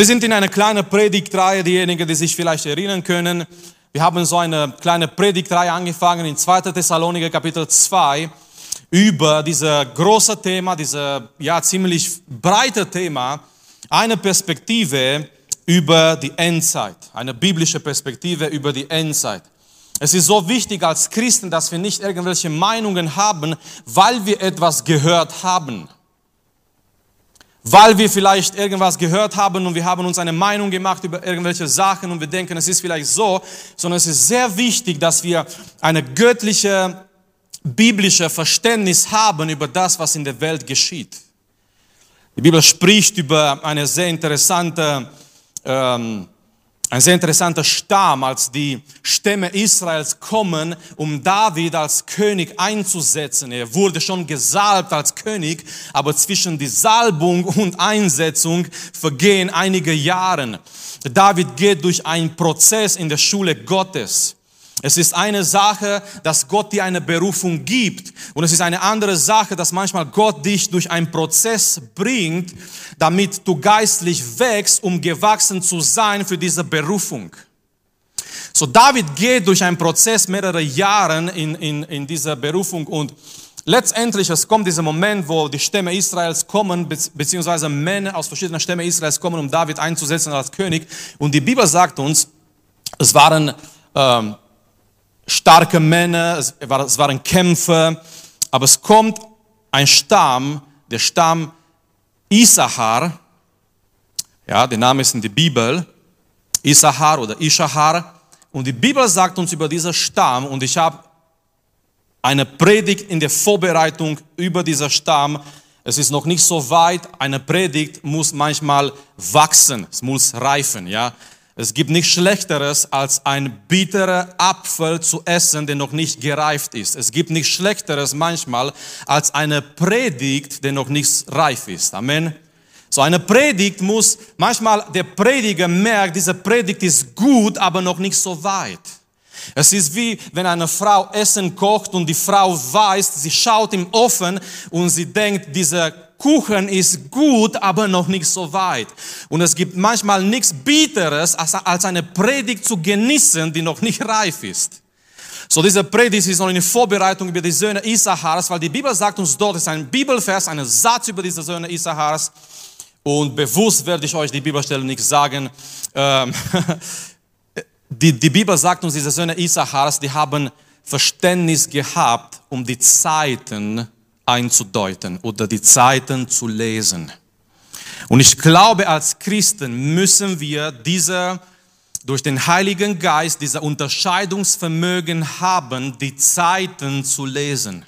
Wir sind in einer kleinen Predigtreihe, diejenigen, die sich vielleicht erinnern können. Wir haben so eine kleine Predigtreihe angefangen in 2. Thessaloniker Kapitel 2 über dieses große Thema, dieses ja ziemlich breite Thema, eine Perspektive über die Endzeit, eine biblische Perspektive über die Endzeit. Es ist so wichtig als Christen, dass wir nicht irgendwelche Meinungen haben, weil wir etwas gehört haben weil wir vielleicht irgendwas gehört haben und wir haben uns eine Meinung gemacht über irgendwelche Sachen und wir denken, es ist vielleicht so, sondern es ist sehr wichtig, dass wir eine göttliche, biblische Verständnis haben über das, was in der Welt geschieht. Die Bibel spricht über eine sehr interessante ähm, ein sehr interessanter Stamm, als die Stämme Israels kommen, um David als König einzusetzen. Er wurde schon gesalbt als König, aber zwischen die Salbung und Einsetzung vergehen einige Jahre. David geht durch einen Prozess in der Schule Gottes. Es ist eine Sache, dass Gott dir eine Berufung gibt. Und es ist eine andere Sache, dass manchmal Gott dich durch einen Prozess bringt, damit du geistlich wächst, um gewachsen zu sein für diese Berufung. So David geht durch einen Prozess mehrere Jahre in, in, in dieser Berufung und letztendlich es kommt dieser Moment, wo die Stämme Israels kommen, beziehungsweise Männer aus verschiedenen Stämmen Israels kommen, um David einzusetzen als König. Und die Bibel sagt uns, es waren ähm, starke Männer, es, waren Kämpfer, aber es kommt ein Stamm, der Stamm Isahar, ja, der Name ist in der Bibel, Isahar oder Ishahar, und die Bibel sagt uns über diesen Stamm, und ich habe eine Predigt in der Vorbereitung über diesen Stamm. Es ist noch nicht so weit. Eine Predigt muss manchmal wachsen, es muss reifen, ja. Es gibt nichts Schlechteres, als ein bitterer Apfel zu essen, der noch nicht gereift ist. Es gibt nichts Schlechteres manchmal, als eine Predigt, der noch nicht reif ist. Amen. So eine Predigt muss, manchmal der Prediger merkt, diese Predigt ist gut, aber noch nicht so weit. Es ist wie wenn eine Frau Essen kocht und die Frau weiß, sie schaut im Ofen und sie denkt, dieser Kuchen ist gut, aber noch nicht so weit. Und es gibt manchmal nichts Bitteres, als eine Predigt zu genießen, die noch nicht reif ist. So, diese Predigt ist noch eine Vorbereitung über die Söhne Isahars, weil die Bibel sagt uns dort, es ist ein Bibelvers, ein Satz über diese Söhne Isahars. Und bewusst werde ich euch die Bibelstelle nicht sagen. Ähm, die, die Bibel sagt uns, diese Söhne Isahars, die haben Verständnis gehabt um die Zeiten, einzudeuten oder die Zeiten zu lesen. Und ich glaube, als Christen müssen wir diese durch den Heiligen Geist dieser Unterscheidungsvermögen haben, die Zeiten zu lesen.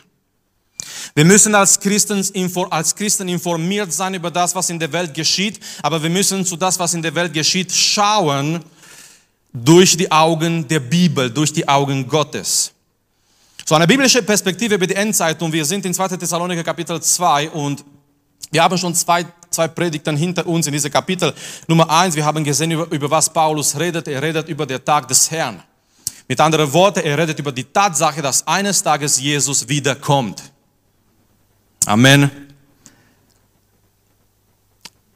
Wir müssen als Christen, als Christen informiert sein über das, was in der Welt geschieht, aber wir müssen zu das, was in der Welt geschieht, schauen durch die Augen der Bibel, durch die Augen Gottes. So eine biblische Perspektive über die Endzeit und wir sind in 2. Thessaloniker Kapitel 2 und wir haben schon zwei, zwei Predigten hinter uns in diesem Kapitel. Nummer eins, wir haben gesehen, über, über was Paulus redet. Er redet über den Tag des Herrn. Mit anderen Worten, er redet über die Tatsache, dass eines Tages Jesus wiederkommt. Amen.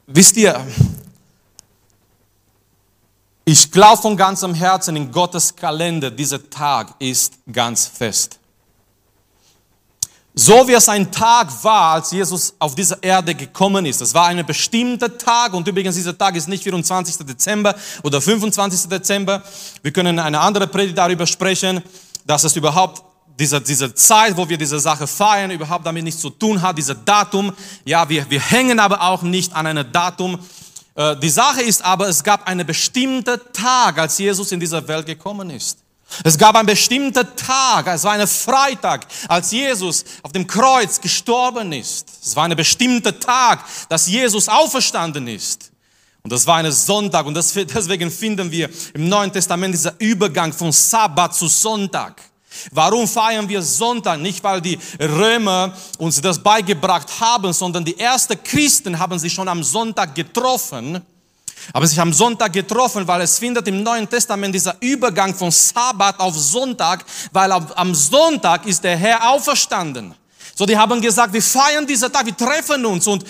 Wisst ihr, ich glaube von ganzem Herzen in Gottes Kalender, dieser Tag ist ganz fest. So wie es ein Tag war, als Jesus auf diese Erde gekommen ist. Es war ein bestimmter Tag und übrigens dieser Tag ist nicht 24. Dezember oder 25. Dezember. Wir können eine andere Predigt darüber sprechen, dass es überhaupt diese, diese Zeit, wo wir diese Sache feiern, überhaupt damit nichts zu tun hat, dieser Datum. Ja, wir, wir hängen aber auch nicht an einem Datum, die Sache ist aber, es gab einen bestimmten Tag, als Jesus in dieser Welt gekommen ist. Es gab einen bestimmten Tag, es war ein Freitag, als Jesus auf dem Kreuz gestorben ist. Es war ein bestimmter Tag, dass Jesus auferstanden ist. Und das war ein Sonntag und deswegen finden wir im Neuen Testament dieser Übergang von Sabbat zu Sonntag. Warum feiern wir Sonntag? Nicht, weil die Römer uns das beigebracht haben, sondern die ersten Christen haben sich schon am Sonntag getroffen. Aber sich am Sonntag getroffen, weil es findet im Neuen Testament dieser Übergang von Sabbat auf Sonntag, weil am Sonntag ist der Herr auferstanden. So, die haben gesagt, wir feiern diesen Tag, wir treffen uns und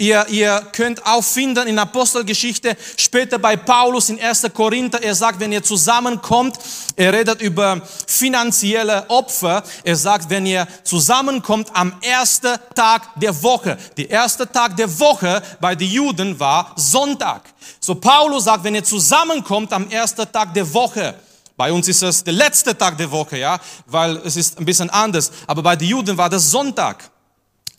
Ihr, ihr könnt auch finden in Apostelgeschichte, später bei Paulus in 1. Korinther, er sagt, wenn ihr zusammenkommt, er redet über finanzielle Opfer. Er sagt, wenn ihr zusammenkommt am ersten Tag der Woche. Der erste Tag der Woche bei den Juden war Sonntag. So Paulus sagt, wenn ihr zusammenkommt am ersten Tag der Woche, bei uns ist es der letzte Tag der Woche, ja, weil es ist ein bisschen anders. Aber bei den Juden war das Sonntag.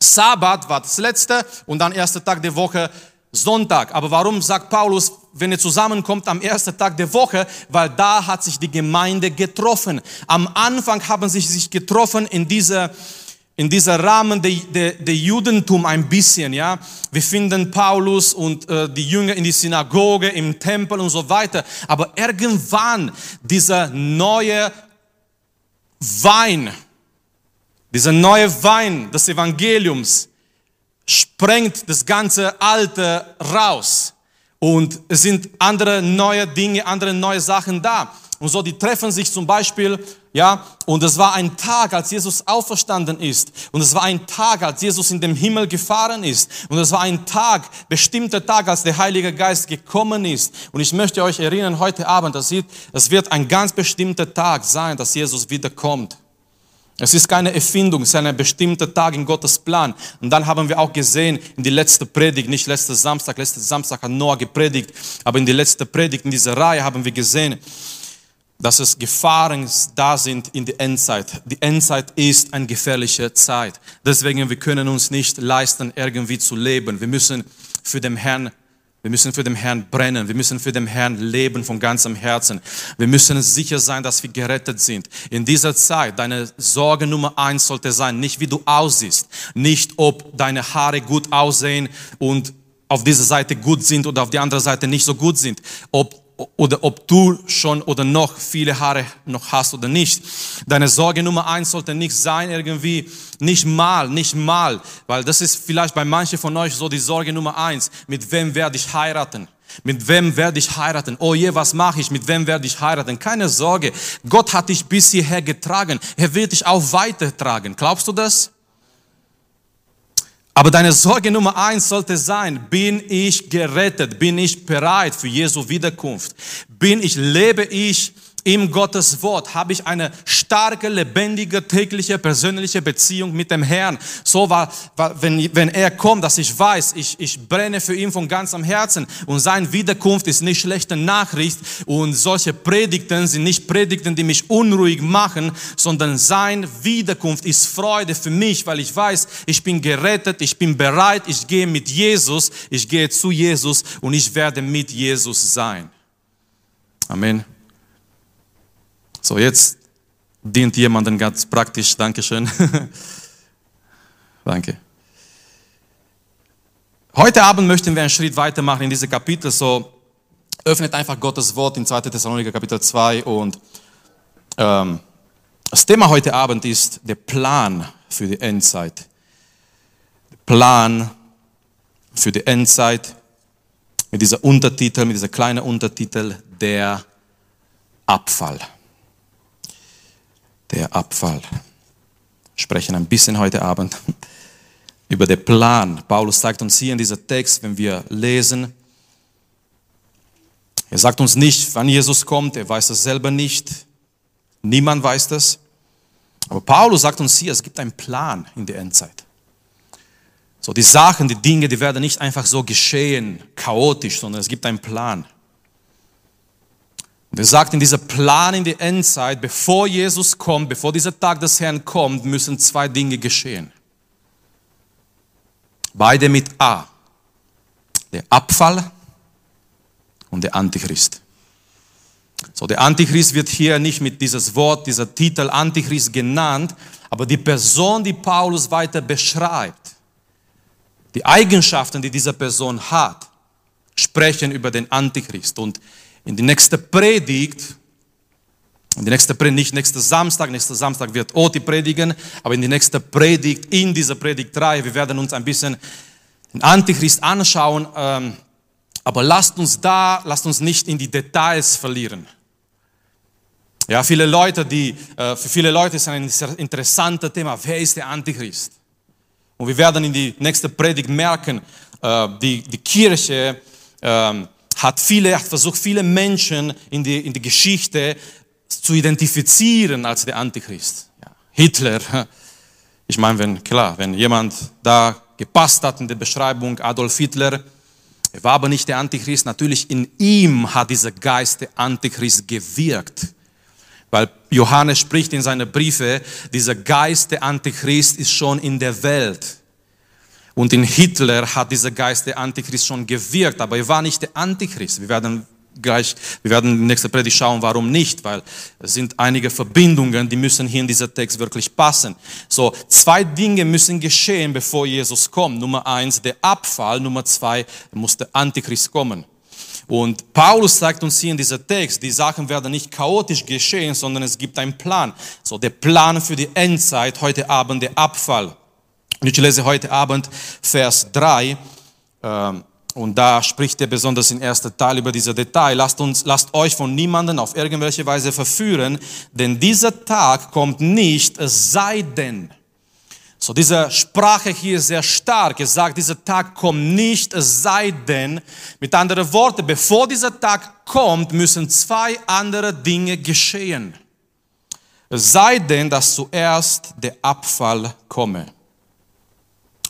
Sabbat war das letzte und dann erster Tag der Woche Sonntag. Aber warum sagt Paulus, wenn ihr zusammenkommt am ersten Tag der Woche? Weil da hat sich die Gemeinde getroffen. Am Anfang haben sie sich getroffen in dieser in dieser Rahmen der, der, der Judentum ein bisschen, ja. Wir finden Paulus und äh, die Jünger in die Synagoge, im Tempel und so weiter. Aber irgendwann dieser neue Wein, dieser neue Wein des Evangeliums sprengt das ganze Alte raus. Und es sind andere neue Dinge, andere neue Sachen da. Und so, die treffen sich zum Beispiel, ja, und es war ein Tag, als Jesus auferstanden ist. Und es war ein Tag, als Jesus in den Himmel gefahren ist. Und es war ein Tag, bestimmter Tag, als der Heilige Geist gekommen ist. Und ich möchte euch erinnern, heute Abend, das wird ein ganz bestimmter Tag sein, dass Jesus wiederkommt. Es ist keine Erfindung, es ist ein bestimmter Tag in Gottes Plan. Und dann haben wir auch gesehen in die letzte Predigt, nicht letzte Samstag, letzte Samstag hat Noah gepredigt, aber in die letzte Predigt in dieser Reihe haben wir gesehen, dass es Gefahren da sind in der Endzeit. Die Endzeit ist eine gefährliche Zeit. Deswegen, wir können uns nicht leisten, irgendwie zu leben. Wir müssen für den Herrn wir müssen für den Herrn brennen. Wir müssen für den Herrn leben von ganzem Herzen. Wir müssen sicher sein, dass wir gerettet sind. In dieser Zeit, deine Sorge Nummer eins sollte sein, nicht wie du aussiehst, nicht ob deine Haare gut aussehen und auf dieser Seite gut sind oder auf der anderen Seite nicht so gut sind, ob oder ob du schon oder noch viele Haare noch hast oder nicht. Deine Sorge Nummer eins sollte nicht sein, irgendwie nicht mal, nicht mal, weil das ist vielleicht bei manchen von euch so die Sorge Nummer eins. Mit wem werde ich heiraten? Mit wem werde ich heiraten? Oh je, was mache ich? Mit wem werde ich heiraten? Keine Sorge. Gott hat dich bis hierher getragen. Er wird dich auch weitertragen. Glaubst du das? Aber deine Sorge Nummer eins sollte sein, bin ich gerettet? Bin ich bereit für Jesu Wiederkunft? Bin ich, lebe ich im Gottes Wort habe ich eine starke, lebendige, tägliche, persönliche Beziehung mit dem Herrn. So war, wenn, wenn er kommt, dass ich weiß, ich, ich brenne für ihn von ganzem Herzen und sein Wiederkunft ist nicht schlechte Nachricht und solche Predigten sind nicht Predigten, die mich unruhig machen, sondern sein Wiederkunft ist Freude für mich, weil ich weiß, ich bin gerettet, ich bin bereit, ich gehe mit Jesus, ich gehe zu Jesus und ich werde mit Jesus sein. Amen. So, jetzt dient jemanden ganz praktisch. Dankeschön. Danke. Heute Abend möchten wir einen Schritt weitermachen in diese Kapitel. So, öffnet einfach Gottes Wort in 2. Thessaloniker Kapitel 2 und ähm, das Thema heute Abend ist der Plan für die Endzeit. Plan für die Endzeit mit dieser Untertitel, mit dieser kleinen Untertitel, der Abfall der Abfall. Wir sprechen ein bisschen heute Abend über den Plan. Paulus sagt uns hier in dieser Text, wenn wir lesen, er sagt uns nicht, wann Jesus kommt, er weiß das selber nicht. Niemand weiß das. Aber Paulus sagt uns hier, es gibt einen Plan in der Endzeit. So, die Sachen, die Dinge, die werden nicht einfach so geschehen, chaotisch, sondern es gibt einen Plan. Und er sagt in dieser Plan in die Endzeit, bevor Jesus kommt, bevor dieser Tag des Herrn kommt, müssen zwei Dinge geschehen. Beide mit A. Der Abfall und der Antichrist. So, der Antichrist wird hier nicht mit dieses Wort, dieser Titel Antichrist genannt, aber die Person, die Paulus weiter beschreibt, die Eigenschaften, die diese Person hat, sprechen über den Antichrist. Und in die nächste Predigt, in die nächste Predigt, nicht nächsten Samstag, nächster Samstag wird Oti predigen, aber in die nächste Predigt, in dieser Predigtreihe, wir werden uns ein bisschen den Antichrist anschauen, ähm, aber lasst uns da, lasst uns nicht in die Details verlieren. Ja, viele Leute, die, äh, für viele Leute ist ein interessantes Thema, wer ist der Antichrist? Und wir werden in die nächste Predigt merken, äh, die, die Kirche äh, hat viele, hat versucht, viele Menschen in die, in die Geschichte zu identifizieren als der Antichrist. Ja. Hitler, ich meine, wenn, klar, wenn jemand da gepasst hat in der Beschreibung, Adolf Hitler, er war aber nicht der Antichrist, natürlich in ihm hat dieser Geist der Antichrist gewirkt. Weil Johannes spricht in seinen Briefe, dieser Geist der Antichrist ist schon in der Welt. Und in Hitler hat dieser Geist der Antichrist schon gewirkt, aber er war nicht der Antichrist. Wir werden gleich, wir werden in der nächsten Predigt schauen, warum nicht, weil es sind einige Verbindungen, die müssen hier in dieser Text wirklich passen. So, zwei Dinge müssen geschehen, bevor Jesus kommt. Nummer eins, der Abfall. Nummer zwei, muss der Antichrist kommen. Und Paulus sagt uns hier in dieser Text, die Sachen werden nicht chaotisch geschehen, sondern es gibt einen Plan. So, der Plan für die Endzeit, heute Abend der Abfall. Ich lese heute Abend Vers 3. Ähm, und da spricht er besonders im ersten Teil über diese Detail. Lasst uns, lasst euch von niemanden auf irgendwelche Weise verführen, denn dieser Tag kommt nicht, es sei denn, so, diese Sprache hier ist sehr stark. Es sagt, dieser Tag kommt nicht, es sei denn, mit anderen Worten, bevor dieser Tag kommt, müssen zwei andere Dinge geschehen. Es sei denn, dass zuerst der Abfall komme.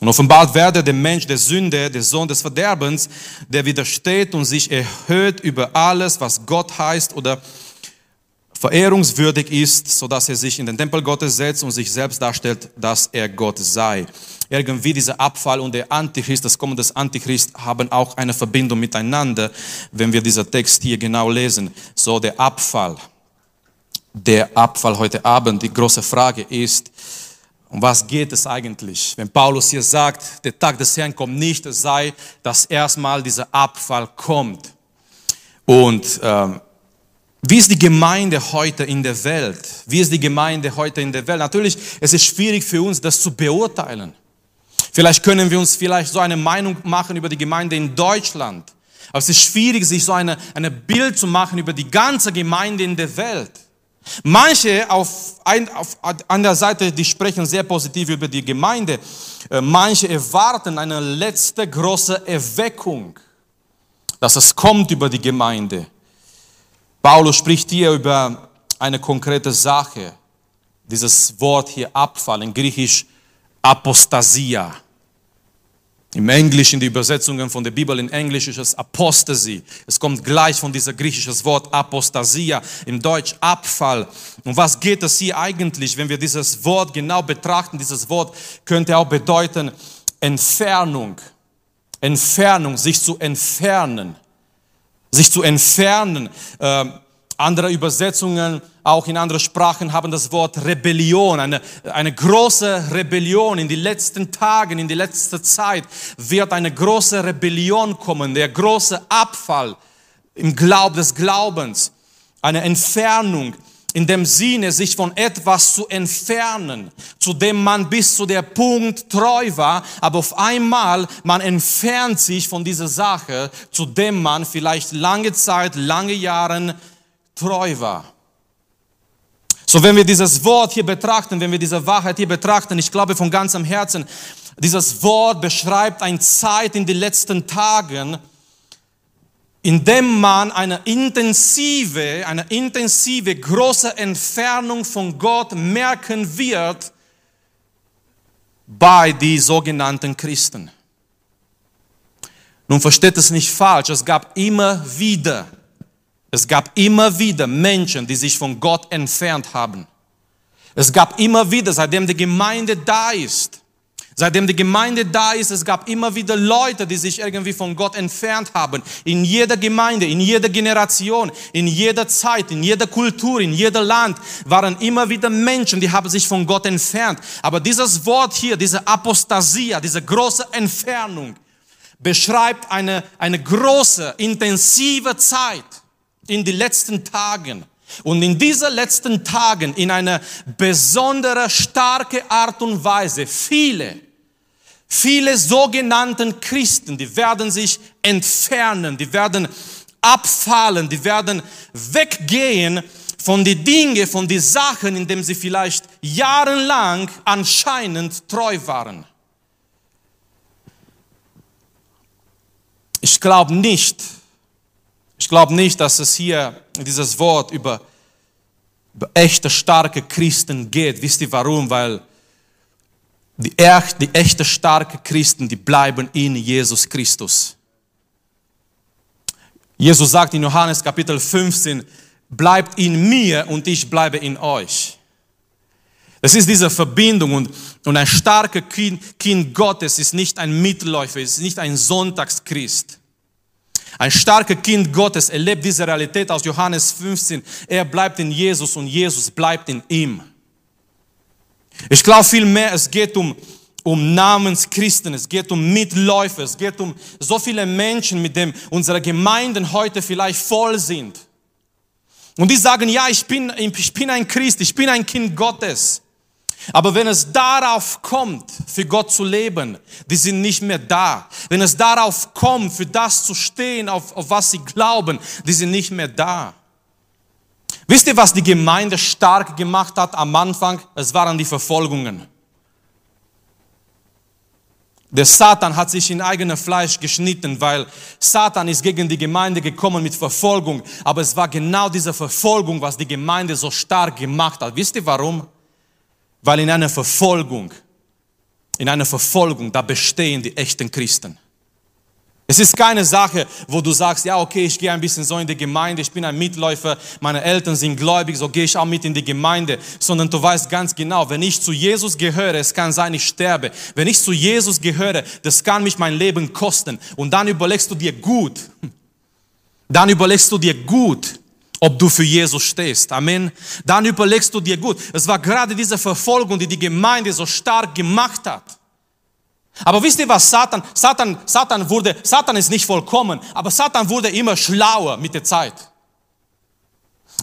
Und offenbart werde der Mensch der Sünde, der Sohn des Verderbens, der widersteht und sich erhöht über alles, was Gott heißt oder verehrungswürdig ist, so dass er sich in den Tempel Gottes setzt und sich selbst darstellt, dass er Gott sei. Irgendwie dieser Abfall und der Antichrist, das Kommen des Antichrist haben auch eine Verbindung miteinander, wenn wir dieser Text hier genau lesen. So der Abfall, der Abfall heute Abend, die große Frage ist, um was geht es eigentlich? Wenn Paulus hier sagt, der Tag des Herrn kommt nicht, es sei, dass erstmal dieser Abfall kommt. Und ähm, wie ist die Gemeinde heute in der Welt? Wie ist die Gemeinde heute in der Welt? Natürlich, es ist schwierig für uns, das zu beurteilen. Vielleicht können wir uns vielleicht so eine Meinung machen über die Gemeinde in Deutschland. Aber es ist schwierig, sich so eine, eine Bild zu machen über die ganze Gemeinde in der Welt. Manche auf, ein, auf, an der Seite, die sprechen sehr positiv über die Gemeinde. Äh, manche erwarten eine letzte große Erweckung, dass es kommt über die Gemeinde. Paulus spricht hier über eine konkrete Sache. Dieses Wort hier Abfall, in Griechisch Apostasia. Im Englischen, die Übersetzungen von der Bibel in Englisch ist es Apostasy. Es kommt gleich von dieser griechischen Wort Apostasia, im Deutsch Abfall. Und was geht es hier eigentlich, wenn wir dieses Wort genau betrachten? Dieses Wort könnte auch bedeuten Entfernung. Entfernung, sich zu entfernen sich zu entfernen. Äh, andere Übersetzungen, auch in anderen Sprachen, haben das Wort Rebellion, eine, eine große Rebellion. In den letzten Tagen, in die letzte Zeit wird eine große Rebellion kommen, der große Abfall im Glaub des Glaubens, eine Entfernung in dem Sinne, sich von etwas zu entfernen, zu dem man bis zu der Punkt treu war, aber auf einmal man entfernt sich von dieser Sache, zu dem man vielleicht lange Zeit, lange Jahren treu war. So, wenn wir dieses Wort hier betrachten, wenn wir diese Wahrheit hier betrachten, ich glaube von ganzem Herzen, dieses Wort beschreibt eine Zeit in den letzten Tagen, indem man eine intensive, eine intensive, große Entfernung von Gott merken wird bei die sogenannten Christen. Nun versteht es nicht falsch, es gab immer wieder, es gab immer wieder Menschen, die sich von Gott entfernt haben. Es gab immer wieder, seitdem die Gemeinde da ist, Seitdem die Gemeinde da ist, es gab immer wieder Leute, die sich irgendwie von Gott entfernt haben. In jeder Gemeinde, in jeder Generation, in jeder Zeit, in jeder Kultur, in jedem Land waren immer wieder Menschen, die haben sich von Gott entfernt. Aber dieses Wort hier, diese Apostasia, diese große Entfernung, beschreibt eine, eine große, intensive Zeit in den letzten Tagen. Und in diesen letzten Tagen in einer besonderen, starke Art und Weise, viele, viele sogenannten Christen, die werden sich entfernen, die werden abfallen, die werden weggehen von den Dingen, von den Sachen, in denen sie vielleicht jahrelang anscheinend treu waren. Ich glaube nicht, ich glaube nicht, dass es hier dieses Wort über, über echte, starke Christen geht. Wisst ihr warum? Weil die, die echte, starke Christen, die bleiben in Jesus Christus. Jesus sagt in Johannes Kapitel 15, bleibt in mir und ich bleibe in euch. Es ist diese Verbindung und, und ein starker kind, kind Gottes ist nicht ein Mitläufer, ist nicht ein Sonntagschrist. Ein starker Kind Gottes erlebt diese Realität aus Johannes 15. Er bleibt in Jesus und Jesus bleibt in ihm. Ich glaube vielmehr, es geht um, um Namenschristen, es geht um Mitläufer, es geht um so viele Menschen, mit denen unsere Gemeinden heute vielleicht voll sind. Und die sagen, ja, ich bin, ich bin ein Christ, ich bin ein Kind Gottes. Aber wenn es darauf kommt, für Gott zu leben, die sind nicht mehr da. Wenn es darauf kommt, für das zu stehen, auf, auf was sie glauben, die sind nicht mehr da. Wisst ihr, was die Gemeinde stark gemacht hat am Anfang? Es waren die Verfolgungen. Der Satan hat sich in eigenes Fleisch geschnitten, weil Satan ist gegen die Gemeinde gekommen mit Verfolgung. Aber es war genau diese Verfolgung, was die Gemeinde so stark gemacht hat. Wisst ihr warum? Weil in einer Verfolgung, in einer Verfolgung, da bestehen die echten Christen. Es ist keine Sache, wo du sagst, ja, okay, ich gehe ein bisschen so in die Gemeinde, ich bin ein Mitläufer, meine Eltern sind gläubig, so gehe ich auch mit in die Gemeinde, sondern du weißt ganz genau, wenn ich zu Jesus gehöre, es kann sein, ich sterbe. Wenn ich zu Jesus gehöre, das kann mich mein Leben kosten. Und dann überlegst du dir gut, dann überlegst du dir gut, ob du für Jesus stehst. Amen. Dann überlegst du dir gut. Es war gerade diese Verfolgung, die die Gemeinde so stark gemacht hat. Aber wisst ihr was Satan? Satan, Satan wurde, Satan ist nicht vollkommen, aber Satan wurde immer schlauer mit der Zeit.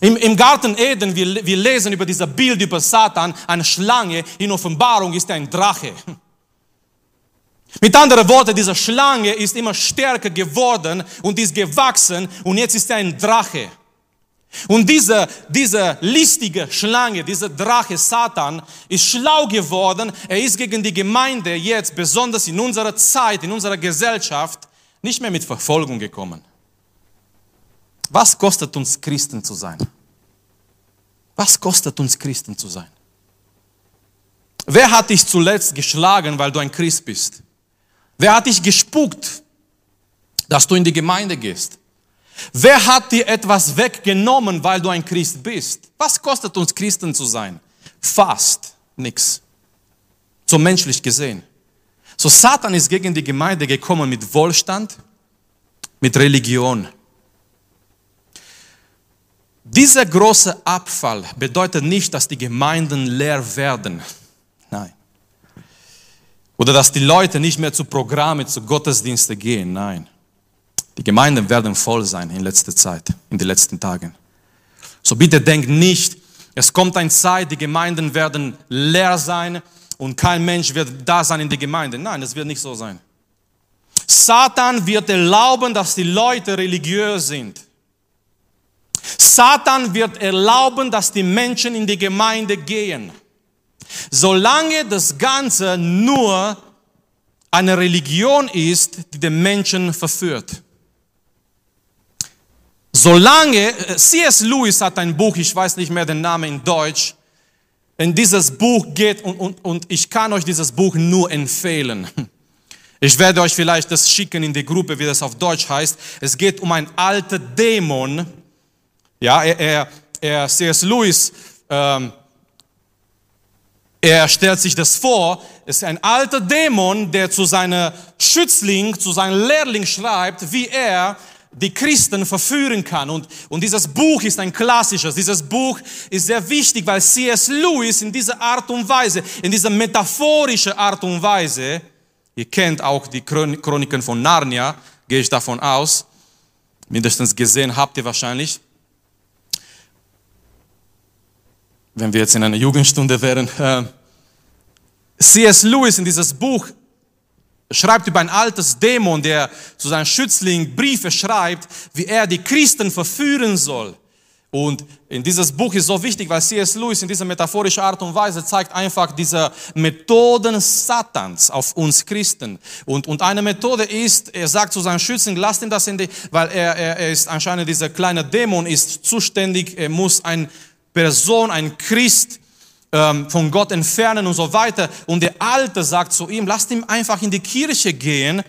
Im, Im Garten Eden, wir, wir lesen über dieses Bild über Satan, eine Schlange. In Offenbarung ist er ein Drache. Mit anderen Worten, diese Schlange ist immer stärker geworden und ist gewachsen und jetzt ist er ein Drache. Und diese, diese listige Schlange, dieser Drache Satan ist schlau geworden. Er ist gegen die Gemeinde jetzt, besonders in unserer Zeit, in unserer Gesellschaft, nicht mehr mit Verfolgung gekommen. Was kostet uns Christen zu sein? Was kostet uns Christen zu sein? Wer hat dich zuletzt geschlagen, weil du ein Christ bist? Wer hat dich gespuckt, dass du in die Gemeinde gehst? Wer hat dir etwas weggenommen, weil du ein Christ bist? Was kostet uns Christen zu sein? Fast nichts. So menschlich gesehen. So Satan ist gegen die Gemeinde gekommen mit Wohlstand, mit Religion. Dieser große Abfall bedeutet nicht, dass die Gemeinden leer werden. Nein. Oder dass die Leute nicht mehr zu Programme, zu Gottesdiensten gehen. Nein. Die Gemeinden werden voll sein in letzter Zeit, in den letzten Tagen. So bitte denkt nicht, es kommt eine Zeit, die Gemeinden werden leer sein und kein Mensch wird da sein in der Gemeinde. Nein, es wird nicht so sein. Satan wird erlauben, dass die Leute religiös sind. Satan wird erlauben, dass die Menschen in die Gemeinde gehen. Solange das Ganze nur eine Religion ist, die den Menschen verführt. Solange, äh, C.S. Lewis hat ein Buch, ich weiß nicht mehr den Namen in Deutsch, in dieses Buch geht und, und, und ich kann euch dieses Buch nur empfehlen. Ich werde euch vielleicht das schicken in die Gruppe, wie das auf Deutsch heißt. Es geht um einen alten Dämon. Ja, er, er, er C.S. Lewis, ähm, er stellt sich das vor, es ist ein alter Dämon, der zu seinem Schützling, zu seinem Lehrling schreibt, wie er die Christen verführen kann. Und, und dieses Buch ist ein klassisches. Dieses Buch ist sehr wichtig, weil C.S. Lewis in dieser Art und Weise, in dieser metaphorischen Art und Weise, ihr kennt auch die Chroniken von Narnia, gehe ich davon aus, mindestens gesehen habt ihr wahrscheinlich. Wenn wir jetzt in einer Jugendstunde wären. Äh, C.S. Lewis in dieses Buch schreibt über ein altes Dämon, der zu seinem Schützling Briefe schreibt, wie er die Christen verführen soll. Und in dieses Buch ist so wichtig, weil C.S. Lewis in dieser metaphorischen Art und Weise zeigt einfach diese Methoden Satans auf uns Christen. Und, und eine Methode ist, er sagt zu seinen Schützen, lasst ihn das in die, weil er, er, er ist anscheinend dieser kleine Dämon ist zuständig, er muss eine Person, ein Christ, ähm, von Gott entfernen und so weiter. Und der Alte sagt zu ihm, lasst ihn einfach in die Kirche gehen,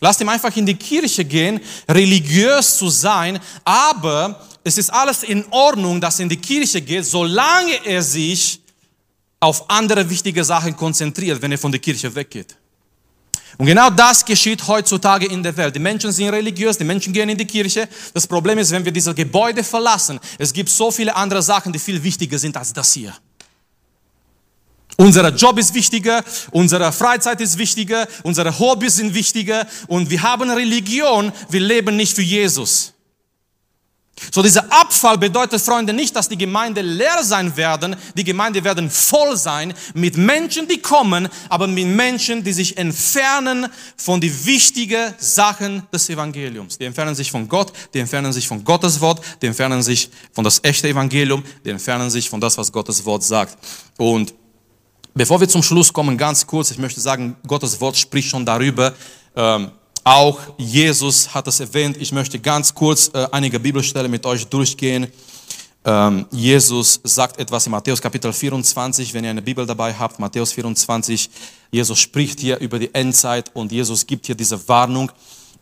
lasst ihn einfach in die Kirche gehen, religiös zu sein, aber es ist alles in Ordnung, dass er in die Kirche geht, solange er sich auf andere wichtige Sachen konzentriert, wenn er von der Kirche weggeht. Und genau das geschieht heutzutage in der Welt. Die Menschen sind religiös, die Menschen gehen in die Kirche. Das Problem ist, wenn wir diese Gebäude verlassen, es gibt so viele andere Sachen, die viel wichtiger sind als das hier. Unser Job ist wichtiger, unsere Freizeit ist wichtiger, unsere Hobbys sind wichtiger und wir haben Religion, wir leben nicht für Jesus. So dieser Abfall bedeutet, Freunde, nicht, dass die Gemeinde leer sein werden. Die Gemeinde werden voll sein mit Menschen, die kommen, aber mit Menschen, die sich entfernen von den wichtigen Sachen des Evangeliums. Die entfernen sich von Gott, die entfernen sich von Gottes Wort, die entfernen sich von das echte Evangelium, die entfernen sich von das, was Gottes Wort sagt. Und bevor wir zum Schluss kommen, ganz kurz, ich möchte sagen, Gottes Wort spricht schon darüber, ähm, auch Jesus hat es erwähnt. Ich möchte ganz kurz äh, einige Bibelstellen mit euch durchgehen. Ähm, Jesus sagt etwas in Matthäus Kapitel 24, wenn ihr eine Bibel dabei habt, Matthäus 24. Jesus spricht hier über die Endzeit und Jesus gibt hier diese Warnung.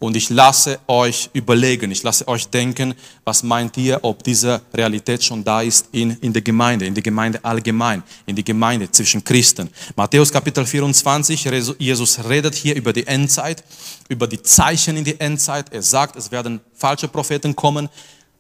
Und ich lasse euch überlegen, ich lasse euch denken, was meint ihr, ob diese Realität schon da ist in, in der Gemeinde, in der Gemeinde allgemein, in die Gemeinde zwischen Christen. Matthäus Kapitel 24, Jesus redet hier über die Endzeit, über die Zeichen in die Endzeit. Er sagt, es werden falsche Propheten kommen,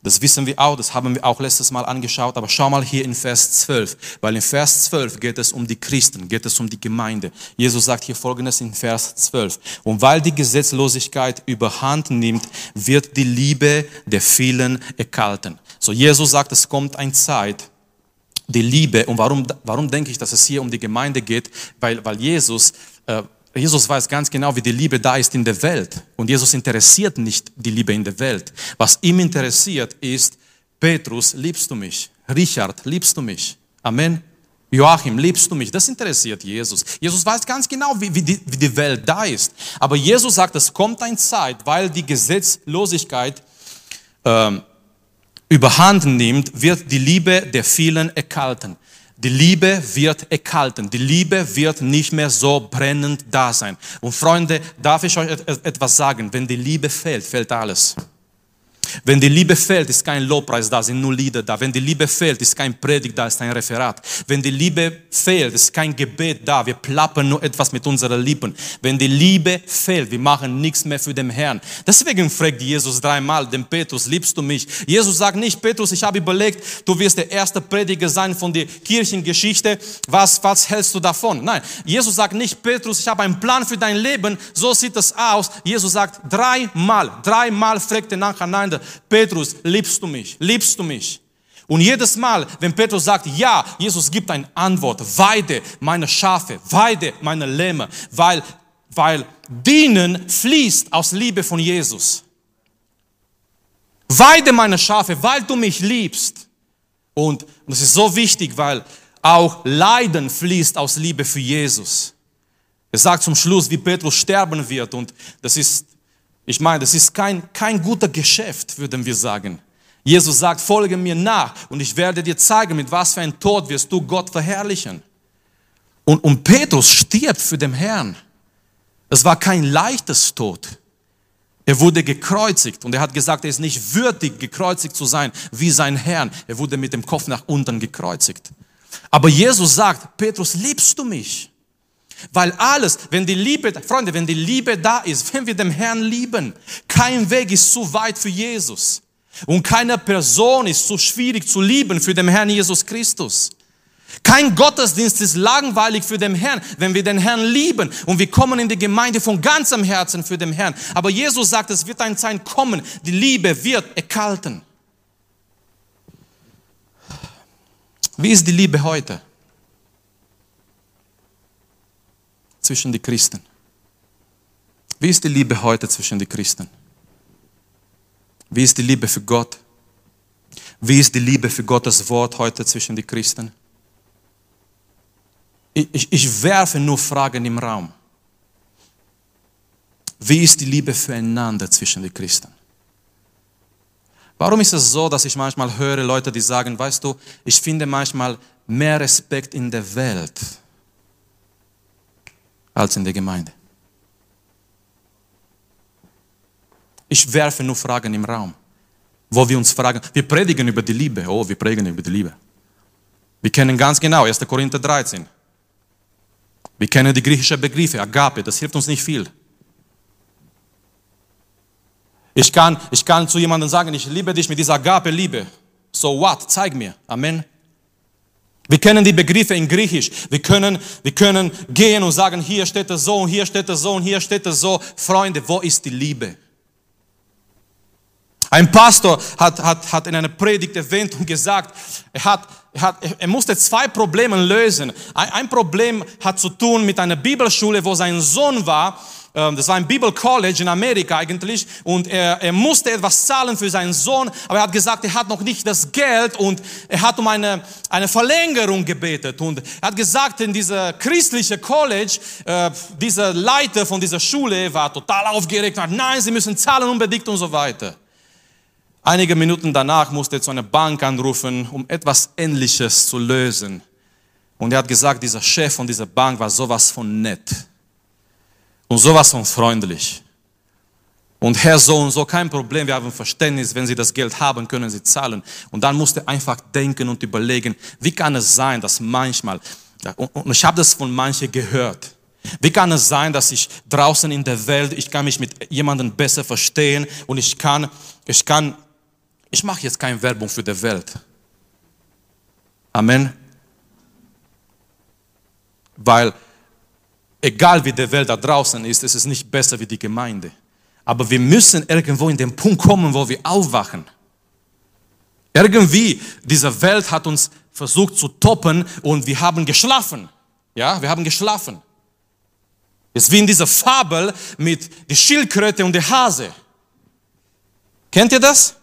das wissen wir auch, das haben wir auch letztes Mal angeschaut, aber schau mal hier in Vers 12, weil in Vers 12 geht es um die Christen, geht es um die Gemeinde. Jesus sagt hier folgendes in Vers 12. Und weil die Gesetzlosigkeit überhand nimmt, wird die Liebe der vielen erkalten. So Jesus sagt, es kommt eine Zeit, die Liebe, und warum, warum denke ich, dass es hier um die Gemeinde geht? Weil, weil Jesus, äh, Jesus weiß ganz genau, wie die Liebe da ist in der Welt. Und Jesus interessiert nicht die Liebe in der Welt. Was ihm interessiert ist, Petrus, liebst du mich? Richard, liebst du mich? Amen. Joachim, liebst du mich? Das interessiert Jesus. Jesus weiß ganz genau, wie, wie, die, wie die Welt da ist. Aber Jesus sagt, es kommt eine Zeit, weil die Gesetzlosigkeit ähm, überhand nimmt, wird die Liebe der vielen erkalten. Die Liebe wird erkalten. Die Liebe wird nicht mehr so brennend da sein. Und Freunde, darf ich euch etwas sagen? Wenn die Liebe fehlt, fällt alles. Wenn die Liebe fehlt, ist kein Lobpreis da, sind nur Lieder da. Wenn die Liebe fehlt, ist kein Predigt da, ist ein Referat. Wenn die Liebe fehlt, ist kein Gebet da. Wir plappern nur etwas mit unseren Lippen. Wenn die Liebe fehlt, wir machen nichts mehr für den Herrn. Deswegen fragt Jesus dreimal den Petrus, liebst du mich? Jesus sagt nicht, Petrus, ich habe überlegt, du wirst der erste Prediger sein von der Kirchengeschichte. Was, was hältst du davon? Nein, Jesus sagt nicht, Petrus, ich habe einen Plan für dein Leben. So sieht es aus. Jesus sagt dreimal, dreimal fragt er nacheinander, Petrus, liebst du mich? Liebst du mich? Und jedes Mal, wenn Petrus sagt, ja, Jesus gibt eine Antwort, weide meine Schafe, weide meine Lämmer, weil, weil dienen fließt aus Liebe von Jesus. Weide meine Schafe, weil du mich liebst. Und das ist so wichtig, weil auch Leiden fließt aus Liebe für Jesus. Er sagt zum Schluss, wie Petrus sterben wird und das ist ich meine, das ist kein, kein guter Geschäft, würden wir sagen. Jesus sagt, folge mir nach und ich werde dir zeigen, mit was für ein Tod wirst du Gott verherrlichen. Und, und Petrus stirbt für den Herrn. Es war kein leichtes Tod. Er wurde gekreuzigt und er hat gesagt, er ist nicht würdig, gekreuzigt zu sein wie sein Herrn. Er wurde mit dem Kopf nach unten gekreuzigt. Aber Jesus sagt, Petrus, liebst du mich? Weil alles, wenn die Liebe, Freunde, wenn die Liebe da ist, wenn wir den Herrn lieben, kein Weg ist zu weit für Jesus. Und keine Person ist zu schwierig zu lieben für den Herrn Jesus Christus. Kein Gottesdienst ist langweilig für den Herrn, wenn wir den Herrn lieben und wir kommen in die Gemeinde von ganzem Herzen für den Herrn. Aber Jesus sagt, es wird ein Zeit kommen, die Liebe wird erkalten. Wie ist die Liebe heute? Zwischen die Christen? Wie ist die Liebe heute zwischen die Christen? Wie ist die Liebe für Gott? Wie ist die Liebe für Gottes Wort heute zwischen den Christen? Ich, ich, ich werfe nur Fragen im Raum. Wie ist die Liebe füreinander zwischen den Christen? Warum ist es so, dass ich manchmal höre Leute, die sagen, weißt du, ich finde manchmal mehr Respekt in der Welt als in der Gemeinde? Ich werfe nur Fragen im Raum, wo wir uns fragen, wir predigen über die Liebe, oh, wir predigen über die Liebe. Wir kennen ganz genau 1. Korinther 13. Wir kennen die griechischen Begriffe, Agape, das hilft uns nicht viel. Ich kann, ich kann zu jemandem sagen, ich liebe dich mit dieser Agape-Liebe. So what? Zeig mir. Amen. Wir kennen die Begriffe in Griechisch. Wir können, wir können gehen und sagen, hier steht es so, hier steht es so, hier steht es so. Freunde, wo ist die Liebe? Ein Pastor hat, hat, hat in einer Predigt erwähnt und gesagt, er, hat, er, hat, er musste zwei Probleme lösen. Ein, ein Problem hat zu tun mit einer Bibelschule, wo sein Sohn war das war ein Bible College in Amerika eigentlich und er, er musste etwas zahlen für seinen Sohn, aber er hat gesagt, er hat noch nicht das Geld und er hat um eine, eine Verlängerung gebetet und er hat gesagt, in dieser christliche College, äh, dieser Leiter von dieser Schule war total aufgeregt hat, nein, sie müssen zahlen unbedingt und so weiter. Einige Minuten danach musste er zu einer Bank anrufen, um etwas Ähnliches zu lösen. Und er hat gesagt, dieser Chef von dieser Bank war sowas von nett und sowas von freundlich. Und Herr, so und so, kein Problem, wir haben Verständnis, wenn Sie das Geld haben, können Sie zahlen. Und dann musste einfach denken und überlegen, wie kann es sein, dass manchmal, und ich habe das von manchen gehört, wie kann es sein, dass ich draußen in der Welt, ich kann mich mit jemandem besser verstehen und ich kann, ich kann ich mache jetzt keine Werbung für die Welt. Amen. Weil egal wie die Welt da draußen ist, es ist nicht besser wie die Gemeinde. Aber wir müssen irgendwo in den Punkt kommen, wo wir aufwachen. Irgendwie, diese Welt hat uns versucht zu toppen und wir haben geschlafen. Ja, wir haben geschlafen. Es ist wie in dieser Fabel mit der Schildkröte und der Hase. Kennt ihr das?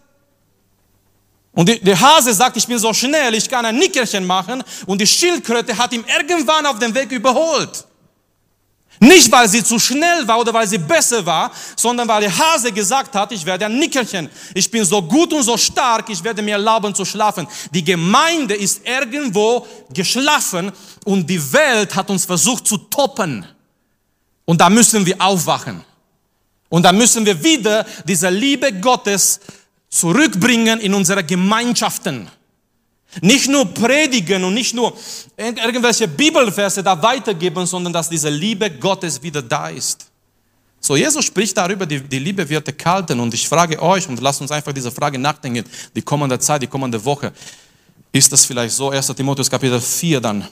Und der Hase sagt, ich bin so schnell, ich kann ein Nickerchen machen. Und die Schildkröte hat ihn irgendwann auf dem Weg überholt. Nicht, weil sie zu schnell war oder weil sie besser war, sondern weil der Hase gesagt hat, ich werde ein Nickerchen. Ich bin so gut und so stark, ich werde mir erlauben zu schlafen. Die Gemeinde ist irgendwo geschlafen und die Welt hat uns versucht zu toppen. Und da müssen wir aufwachen. Und da müssen wir wieder diese Liebe Gottes zurückbringen in unsere Gemeinschaften. Nicht nur predigen und nicht nur irgendwelche Bibelverse da weitergeben, sondern dass diese Liebe Gottes wieder da ist. So, Jesus spricht darüber, die, die Liebe wird erkalten und ich frage euch und lasst uns einfach diese Frage nachdenken, die kommende Zeit, die kommende Woche. Ist das vielleicht so? 1. Timotheus Kapitel 4 dann.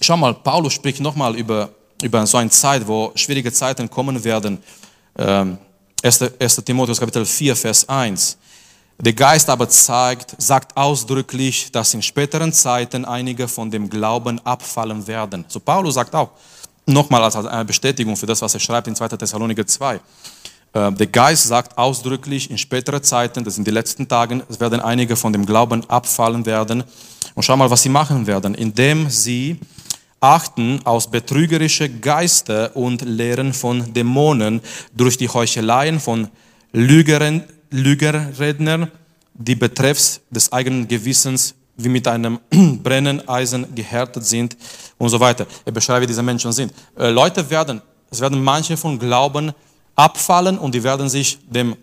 Schau mal, Paulus spricht nochmal über, über so eine Zeit, wo schwierige Zeiten kommen werden. Ähm, 1. 1. Timotheus Kapitel 4, Vers 1. Der Geist aber zeigt, sagt ausdrücklich, dass in späteren Zeiten einige von dem Glauben abfallen werden. So Paulus sagt auch, nochmal als eine Bestätigung für das, was er schreibt in 2. Thessaloniker 2. Äh, der Geist sagt ausdrücklich, in späteren Zeiten, das sind die letzten Tagen, es werden einige von dem Glauben abfallen werden. Und schau mal, was sie machen werden, indem sie achten aus betrügerische Geister und Lehren von Dämonen durch die Heucheleien von Lügeren, Lügerredner, die betreffs des eigenen Gewissens wie mit einem brennenden Eisen gehärtet sind und so weiter. Er beschreibt, wie diese Menschen sind. Äh, Leute werden, es werden manche von Glauben abfallen und die werden sich dem,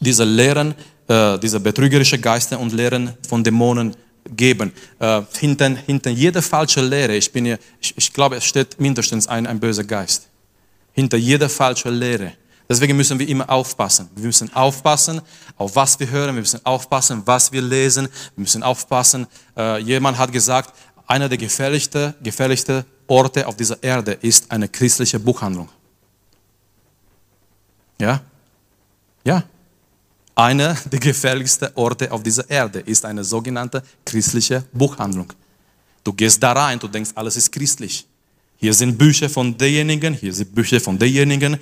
diese Lehren, äh, diese betrügerische Geister und Lehren von Dämonen geben. Äh, hinter, hinter jeder falsche Lehre, ich, bin hier, ich, ich glaube, es steht mindestens ein, ein böser Geist. Hinter jeder falsche Lehre Deswegen müssen wir immer aufpassen. Wir müssen aufpassen, auf was wir hören. Wir müssen aufpassen, was wir lesen. Wir müssen aufpassen. Äh, jemand hat gesagt, einer der gefährlichsten, gefährlichsten Orte auf dieser Erde ist eine christliche Buchhandlung. Ja? Ja. Einer der gefährlichsten Orte auf dieser Erde ist eine sogenannte christliche Buchhandlung. Du gehst da rein, du denkst, alles ist christlich. Hier sind Bücher von derjenigen, hier sind Bücher von derjenigen.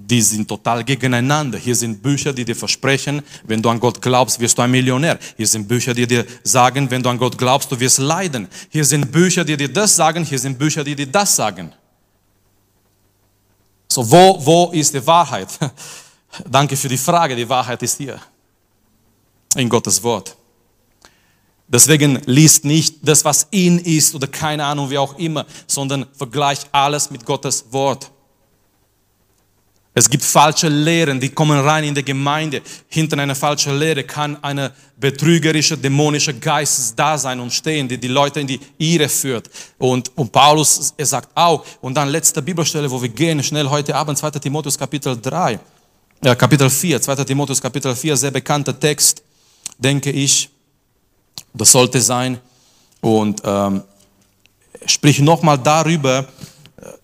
Die sind total gegeneinander. Hier sind Bücher, die dir versprechen, wenn du an Gott glaubst, wirst du ein Millionär. Hier sind Bücher, die dir sagen, wenn du an Gott glaubst, du wirst leiden. Hier sind Bücher, die dir das sagen, hier sind Bücher, die dir das sagen. So, wo, wo ist die Wahrheit? Danke für die Frage. Die Wahrheit ist hier. In Gottes Wort. Deswegen liest nicht das, was in ist oder keine Ahnung, wie auch immer, sondern vergleicht alles mit Gottes Wort. Es gibt falsche Lehren, die kommen rein in die Gemeinde. Hinter einer falschen Lehre kann eine betrügerische, dämonische Geist da sein und stehen, die die Leute in die Irre führt. Und, und Paulus, er sagt auch, und dann letzte Bibelstelle, wo wir gehen, schnell heute Abend, 2. Timotheus Kapitel 3, äh, Kapitel 4, 2. Timotheus Kapitel 4, sehr bekannter Text, denke ich. Das sollte sein. Und ähm, sprich nochmal darüber,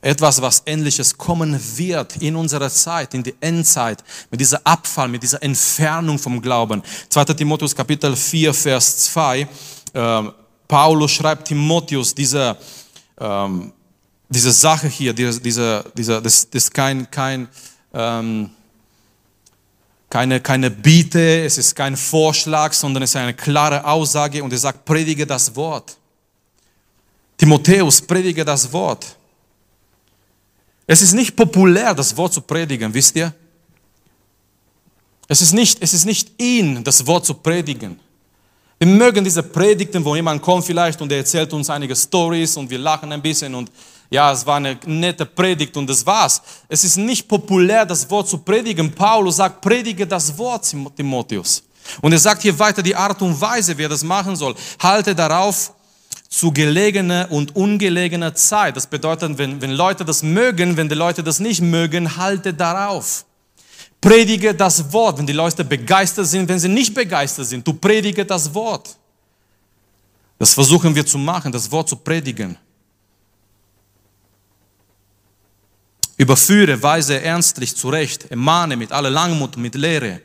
etwas, was ähnliches kommen wird in unserer Zeit, in die Endzeit, mit dieser Abfall, mit dieser Entfernung vom Glauben. 2. Timotheus Kapitel 4, Vers 2. Äh, Paulus schreibt Timotheus diese, ähm, diese Sache hier, diese, diese, diese, das, das ist kein, kein ähm, keine, keine Biete, es ist kein Vorschlag, sondern es ist eine klare Aussage und er sagt, predige das Wort. Timotheus, predige das Wort. Es ist nicht populär, das Wort zu predigen, wisst ihr? Es ist nicht, es ist nicht in, das Wort zu predigen. Wir mögen diese Predigten, wo jemand kommt vielleicht und er erzählt uns einige Stories und wir lachen ein bisschen und ja, es war eine nette Predigt und das war's. Es ist nicht populär, das Wort zu predigen. Paulus sagt, predige das Wort, Timotheus. Und er sagt hier weiter die Art und Weise, wie er das machen soll. Halte darauf zu gelegener und ungelegener Zeit. Das bedeutet, wenn, wenn Leute das mögen, wenn die Leute das nicht mögen, halte darauf. Predige das Wort, wenn die Leute begeistert sind, wenn sie nicht begeistert sind. Du predige das Wort. Das versuchen wir zu machen, das Wort zu predigen. Überführe, weise ernstlich zurecht, ermahne mit aller Langmut mit Lehre.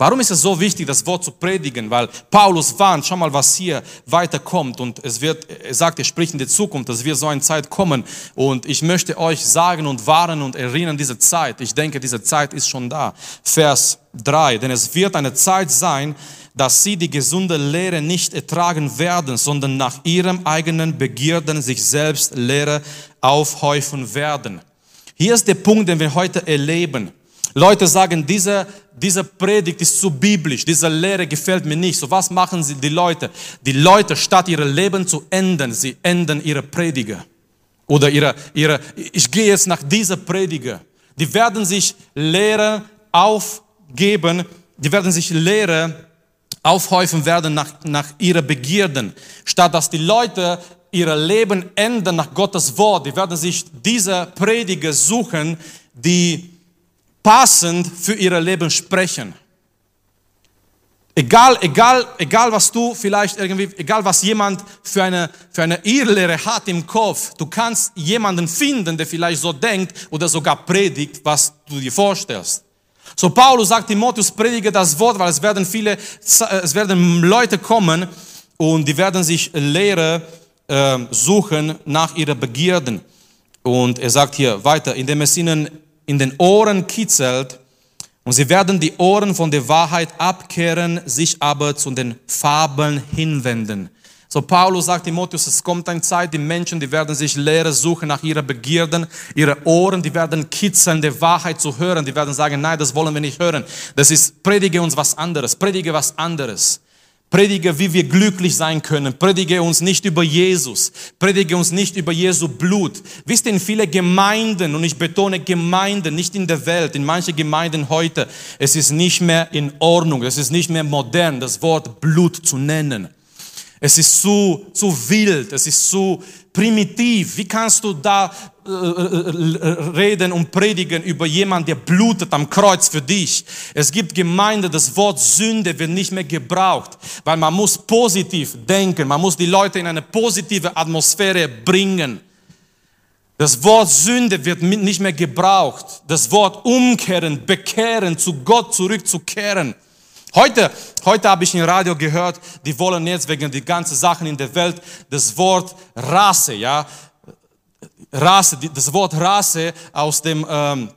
Warum ist es so wichtig, das Wort zu predigen? Weil Paulus warnt, schau mal, was hier weiterkommt. Und es wird, er sagt, er spricht in der Zukunft, dass wir so eine Zeit kommen. Und ich möchte euch sagen und warnen und erinnern diese Zeit. Ich denke, diese Zeit ist schon da. Vers 3. Denn es wird eine Zeit sein, dass sie die gesunde Lehre nicht ertragen werden, sondern nach ihrem eigenen Begierden sich selbst Lehre aufhäufen werden. Hier ist der Punkt, den wir heute erleben. Leute sagen, diese, diese Predigt ist zu biblisch, diese Lehre gefällt mir nicht. So was machen sie, die Leute? Die Leute, statt ihr Leben zu ändern, sie ändern ihre Prediger. Oder ihre, ihre, ich gehe jetzt nach dieser Prediger. Die werden sich Lehre aufgeben, die werden sich Lehre aufhäufen werden nach, nach ihrer Begierden. Statt dass die Leute ihr Leben ändern nach Gottes Wort. Die werden sich diese Prediger suchen, die passend für ihr Leben sprechen. Egal, egal, egal was du vielleicht irgendwie, egal was jemand für eine, für eine Irrlehre hat im Kopf, du kannst jemanden finden, der vielleicht so denkt oder sogar predigt, was du dir vorstellst. So Paulus sagt Timotheus, predige das Wort, weil es werden viele, es werden Leute kommen und die werden sich Lehre äh, suchen nach ihrer Begierden. Und er sagt hier weiter, indem es ihnen in den Ohren kitzelt, und sie werden die Ohren von der Wahrheit abkehren, sich aber zu den Fabeln hinwenden. So Paulus sagt Timotheus, es kommt eine Zeit, die Menschen, die werden sich Lehre suchen nach ihrer Begierden, ihre Ohren, die werden kitzeln, die Wahrheit zu hören, die werden sagen, nein, das wollen wir nicht hören. Das ist, predige uns was anderes, predige was anderes. Predige, wie wir glücklich sein können. Predige uns nicht über Jesus. Predige uns nicht über Jesu Blut. Wisst ihr, in viele Gemeinden, und ich betone Gemeinden, nicht in der Welt, in manchen Gemeinden heute, es ist nicht mehr in Ordnung, es ist nicht mehr modern, das Wort Blut zu nennen. Es ist zu, zu wild, es ist zu primitiv. Wie kannst du da reden und predigen über jemanden, der blutet am Kreuz für dich? Es gibt Gemeinde, das Wort Sünde wird nicht mehr gebraucht, weil man muss positiv denken, man muss die Leute in eine positive Atmosphäre bringen. Das Wort Sünde wird nicht mehr gebraucht. Das Wort umkehren, bekehren, zu Gott zurückzukehren. Heute, heute habe ich im Radio gehört, die wollen jetzt wegen die ganzen Sachen in der Welt das Wort Rasse, ja, Rasse, das Wort Rasse aus dem ähm,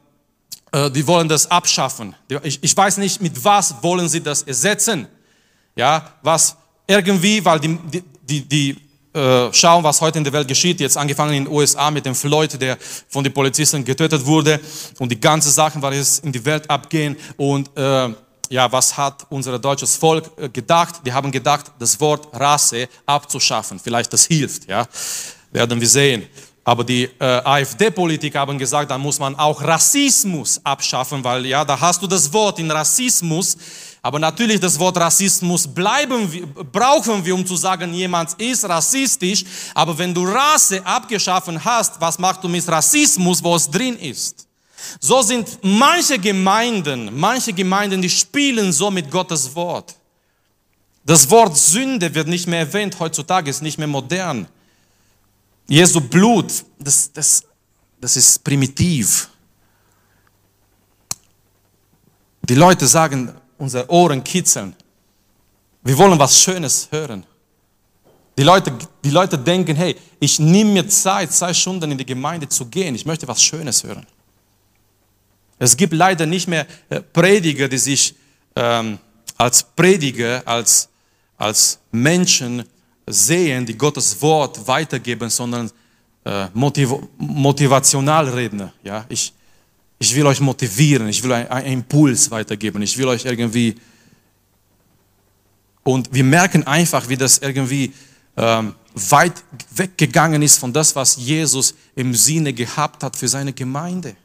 äh, die wollen das abschaffen. Ich, ich weiß nicht, mit was wollen sie das ersetzen. Ja, was irgendwie, weil die, die, die, die äh, schauen, was heute in der Welt geschieht. Jetzt angefangen in den USA mit dem Floyd, der von den Polizisten getötet wurde und die ganzen Sachen, was jetzt in die Welt abgehen und äh, ja, was hat unser deutsches Volk äh, gedacht? Die haben gedacht, das Wort Rasse abzuschaffen. Vielleicht das hilft, ja, werden wir sehen. Aber die äh, AfD-Politiker haben gesagt, da muss man auch Rassismus abschaffen, weil ja, da hast du das Wort in Rassismus. Aber natürlich das Wort Rassismus bleiben, brauchen wir, um zu sagen, jemand ist rassistisch. Aber wenn du Rasse abgeschaffen hast, was machst du mit Rassismus, wo es drin ist? So sind manche Gemeinden, manche Gemeinden, die spielen so mit Gottes Wort. Das Wort Sünde wird nicht mehr erwähnt, heutzutage ist nicht mehr modern. Jesu Blut, das, das, das ist primitiv. Die Leute sagen, unsere Ohren kitzeln. Wir wollen was Schönes hören. Die Leute, die Leute denken, hey, ich nehme mir Zeit, zwei Stunden in die Gemeinde zu gehen. Ich möchte was Schönes hören. Es gibt leider nicht mehr äh, Prediger, die sich ähm, als Prediger, als, als Menschen sehen, die Gottes Wort weitergeben, sondern äh, motiv motivational reden. Ja? Ich, ich will euch motivieren, ich will einen Impuls weitergeben, ich will euch irgendwie... Und wir merken einfach, wie das irgendwie ähm, weit weggegangen ist von das, was Jesus im Sinne gehabt hat für seine Gemeinde.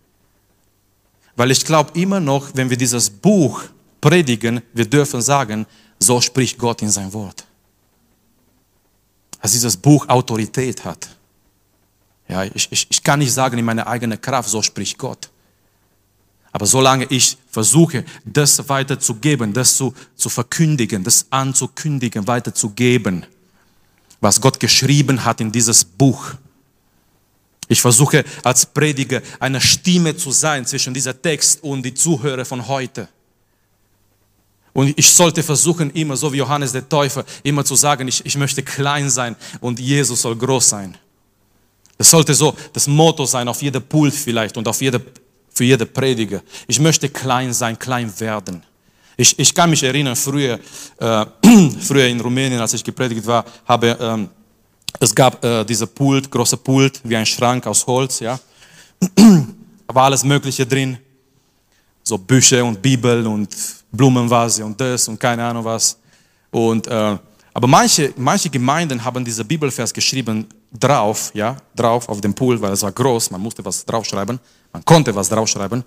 Weil ich glaube immer noch, wenn wir dieses Buch predigen, wir dürfen sagen, so spricht Gott in sein Wort dass dieses Buch Autorität hat. Ja, ich, ich, ich kann nicht sagen in meiner eigenen Kraft, so spricht Gott. Aber solange ich versuche, das weiterzugeben, das zu, zu verkündigen, das anzukündigen, weiterzugeben, was Gott geschrieben hat in dieses Buch. Ich versuche als Prediger eine Stimme zu sein zwischen dieser Text und die Zuhörer von heute. Und ich sollte versuchen, immer so wie Johannes der Täufer, immer zu sagen, ich, ich möchte klein sein und Jesus soll groß sein. Das sollte so das Motto sein auf jeder Pult vielleicht und auf jede, für jede Prediger. Ich möchte klein sein, klein werden. Ich, ich kann mich erinnern, früher, äh, früher in Rumänien, als ich gepredigt war, habe, ähm, es gab äh, diese Pult, große Pult, wie ein Schrank aus Holz, ja. Da war alles Mögliche drin. So Bücher und Bibel und Blumenvase und das und keine Ahnung was. Und, äh, aber manche, manche Gemeinden haben diese Bibelvers geschrieben drauf, ja, drauf auf dem Pool, weil es war groß, man musste was draufschreiben, man konnte was draufschreiben.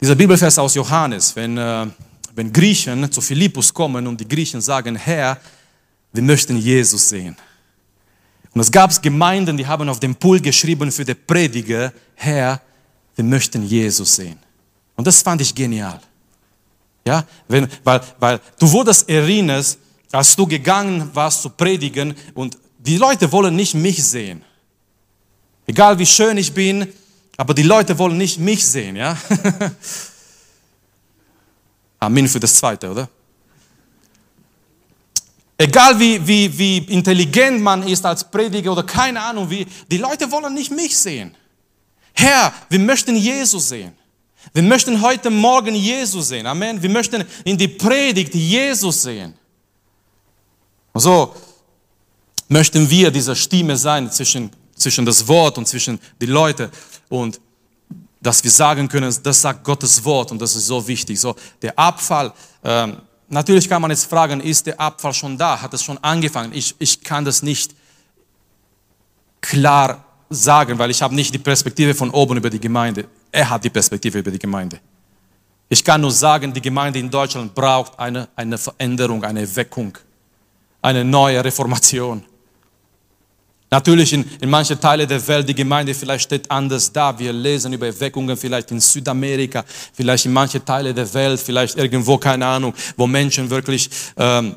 Dieser Bibelvers aus Johannes, wenn, äh, wenn Griechen zu Philippus kommen und die Griechen sagen, Herr, wir möchten Jesus sehen. Und es gab Gemeinden, die haben auf dem Pool geschrieben für den Prediger, Herr, wir möchten Jesus sehen. Und das fand ich genial. Ja, wenn, weil, weil du wurdest erinnert, als du gegangen warst zu predigen und die Leute wollen nicht mich sehen. Egal wie schön ich bin, aber die Leute wollen nicht mich sehen, ja? Amen für das zweite, oder? Egal wie, wie, wie intelligent man ist als Prediger oder keine Ahnung wie, die Leute wollen nicht mich sehen. Herr, wir möchten Jesus sehen. Wir möchten heute Morgen Jesus sehen. Amen. Wir möchten in die Predigt Jesus sehen. Und so möchten wir diese Stimme sein zwischen, zwischen das Wort und zwischen die Leute und dass wir sagen können, das sagt Gottes Wort und das ist so wichtig. So der Abfall, ähm, natürlich kann man jetzt fragen, ist der Abfall schon da? Hat es schon angefangen? Ich, ich kann das nicht klar sagen, weil ich habe nicht die Perspektive von oben über die Gemeinde. Er hat die Perspektive über die Gemeinde. Ich kann nur sagen, die Gemeinde in Deutschland braucht eine, eine Veränderung, eine Weckung, eine neue Reformation. Natürlich in, in manchen Teilen der Welt, die Gemeinde vielleicht steht anders da. Wir lesen über Erweckungen vielleicht in Südamerika, vielleicht in manchen Teilen der Welt, vielleicht irgendwo, keine Ahnung, wo Menschen wirklich ähm,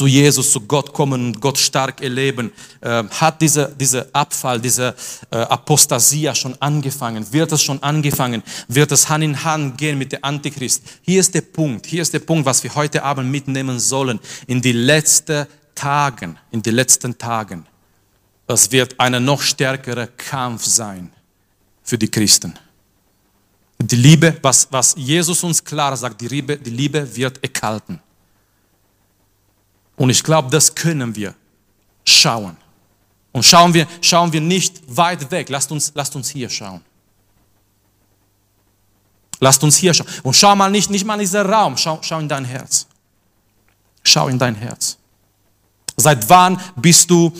zu Jesus, zu Gott kommen und Gott stark erleben, äh, hat dieser diese Abfall, diese äh, Apostasia schon angefangen? Wird es schon angefangen? Wird es Hand in Hand gehen mit dem Antichrist? Hier ist der Punkt, hier ist der Punkt, was wir heute Abend mitnehmen sollen in die letzten Tagen, in die letzten Tagen. Es wird ein noch stärkerer Kampf sein für die Christen. Die Liebe, was, was Jesus uns klar sagt, die Liebe, die Liebe wird erkalten. Und ich glaube, das können wir schauen. Und schauen wir, schauen wir nicht weit weg. Lasst uns, lasst uns hier schauen. Lasst uns hier schauen. Und schau mal nicht, nicht mal in diesen Raum, schau, schau in dein Herz. Schau in dein Herz. Seit wann bist du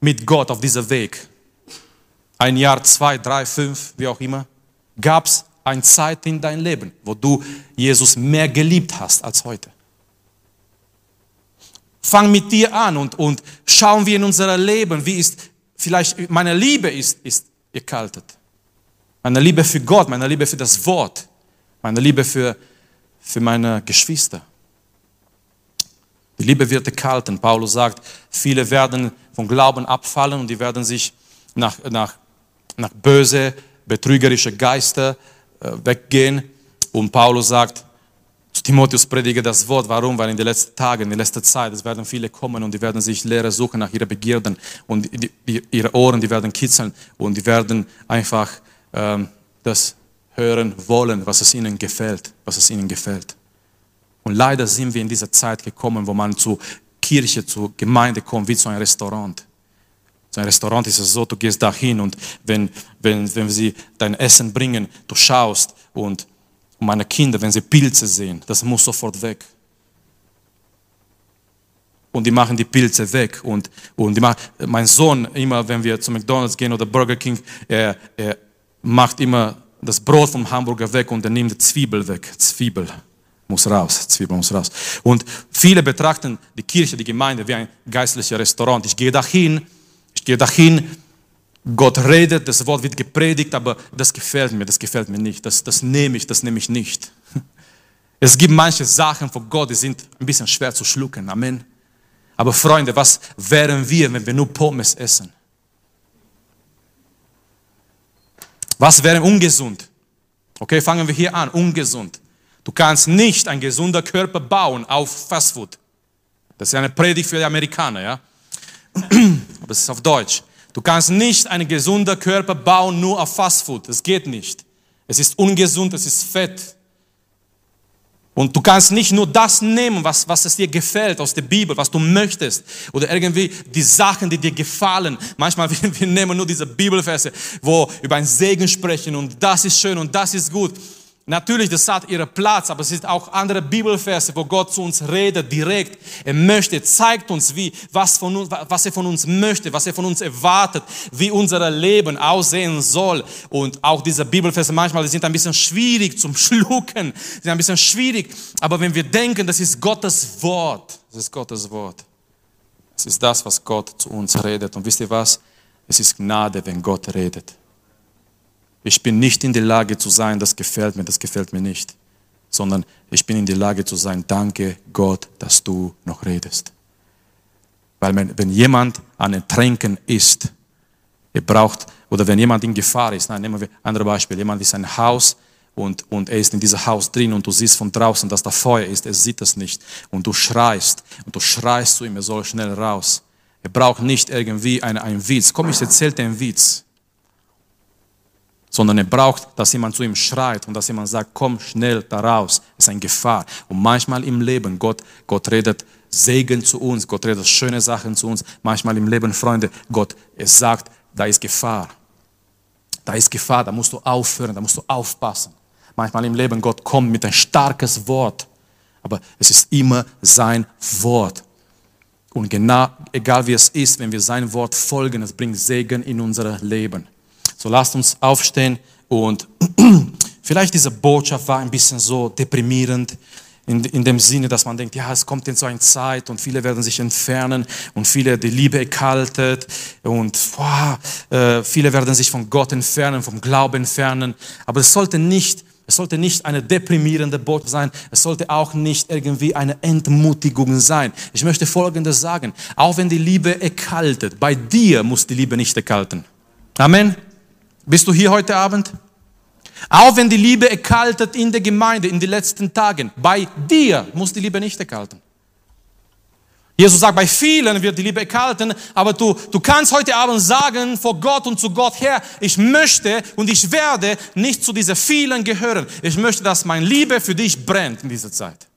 mit Gott auf diesem Weg? Ein Jahr, zwei, drei, fünf, wie auch immer. Gab es eine Zeit in deinem Leben, wo du Jesus mehr geliebt hast als heute? Fang mit dir an und, und schauen wir in unser Leben, wie ist, vielleicht meine Liebe ist, ist erkaltet. Meine Liebe für Gott, meine Liebe für das Wort, meine Liebe für, für meine Geschwister. Die Liebe wird erkalten. Paulus sagt, viele werden vom Glauben abfallen und die werden sich nach, nach, nach böse, betrügerische Geister äh, weggehen. Und Paulus sagt, Timotheus predige das Wort. Warum? Weil in den letzten Tagen, in der letzten Zeit, es werden viele kommen und die werden sich Lehre suchen nach ihren Begierden und die, die, ihre Ohren, die werden kitzeln und die werden einfach ähm, das hören wollen, was es ihnen gefällt, was es ihnen gefällt. Und leider sind wir in dieser Zeit gekommen, wo man zu Kirche, zu Gemeinde kommt, wie zu einem Restaurant. So ein Restaurant ist es so, du gehst da hin und wenn, wenn, wenn sie dein Essen bringen, du schaust und meine Kinder, wenn sie Pilze sehen, das muss sofort weg. Und die machen die Pilze weg. Und, und die machen, mein Sohn, immer wenn wir zu McDonalds gehen oder Burger King, er, er macht immer das Brot vom Hamburger weg und er nimmt die Zwiebel weg. Zwiebel muss raus, Zwiebel muss raus. Und viele betrachten die Kirche, die Gemeinde wie ein geistliches Restaurant. Ich gehe dahin, ich gehe dahin, Gott redet, das Wort wird gepredigt, aber das gefällt mir, das gefällt mir nicht. Das, das nehme ich, das nehme ich nicht. Es gibt manche Sachen von Gott, die sind ein bisschen schwer zu schlucken. Amen. Aber Freunde, was wären wir, wenn wir nur Pommes essen? Was wäre ungesund? Okay, fangen wir hier an. Ungesund. Du kannst nicht ein gesunder Körper bauen auf Fastfood. Das ist eine Predigt für die Amerikaner, ja. Aber es ist auf Deutsch. Du kannst nicht einen gesunden Körper bauen nur auf Fastfood. Das geht nicht. Es ist ungesund, es ist fett. Und du kannst nicht nur das nehmen, was, was es dir gefällt aus der Bibel, was du möchtest, oder irgendwie die Sachen, die dir gefallen. Manchmal wir, wir nehmen nur diese Bibelverse, wo über einen Segen sprechen und das ist schön und das ist gut. Natürlich, das hat ihren Platz, aber es sind auch andere Bibelverse, wo Gott zu uns redet, direkt. Er möchte, zeigt uns, wie, was, von was er von uns möchte, was er von uns erwartet, wie unser Leben aussehen soll. Und auch diese Bibelverse manchmal, die sind ein bisschen schwierig zum Schlucken, sind ein bisschen schwierig. Aber wenn wir denken, das ist Gottes Wort, das ist Gottes Wort. Es ist das, was Gott zu uns redet. Und wisst ihr was? Es ist Gnade, wenn Gott redet. Ich bin nicht in der Lage zu sein, das gefällt mir, das gefällt mir nicht, sondern ich bin in der Lage zu sein, danke Gott, dass du noch redest. Weil wenn jemand an Ertränken ist, er braucht, oder wenn jemand in Gefahr ist, nein, nehmen wir ein anderes Beispiel, jemand ist in ein Haus und, und er ist in diesem Haus drin und du siehst von draußen, dass da Feuer ist, er sieht das nicht und du schreist und du schreist zu ihm, er soll schnell raus. Er braucht nicht irgendwie einen, einen Witz. Komm, ich erzähle dir einen Witz sondern er braucht, dass jemand zu ihm schreit und dass jemand sagt, komm schnell da raus, ist eine Gefahr. Und manchmal im Leben, Gott, Gott redet Segen zu uns, Gott redet schöne Sachen zu uns. Manchmal im Leben, Freunde, Gott, es sagt, da ist Gefahr. Da ist Gefahr, da musst du aufhören, da musst du aufpassen. Manchmal im Leben, Gott kommt mit ein starkes Wort, aber es ist immer sein Wort. Und genau, egal wie es ist, wenn wir sein Wort folgen, es bringt Segen in unser Leben. So lasst uns aufstehen und vielleicht diese Botschaft war ein bisschen so deprimierend in, in dem Sinne, dass man denkt, ja, es kommt in so eine Zeit und viele werden sich entfernen und viele die Liebe erkaltet und boah, äh, viele werden sich von Gott entfernen, vom Glauben entfernen. Aber es sollte nicht es sollte nicht eine deprimierende Botschaft sein. Es sollte auch nicht irgendwie eine Entmutigung sein. Ich möchte Folgendes sagen. Auch wenn die Liebe erkaltet, bei dir muss die Liebe nicht erkalten. Amen. Bist du hier heute Abend? Auch wenn die Liebe erkaltet in der Gemeinde in den letzten Tagen, bei dir muss die Liebe nicht erkalten. Jesus sagt, bei vielen wird die Liebe erkalten, aber du, du kannst heute Abend sagen vor Gott und zu Gott, Herr, ich möchte und ich werde nicht zu diesen vielen gehören. Ich möchte, dass meine Liebe für dich brennt in dieser Zeit.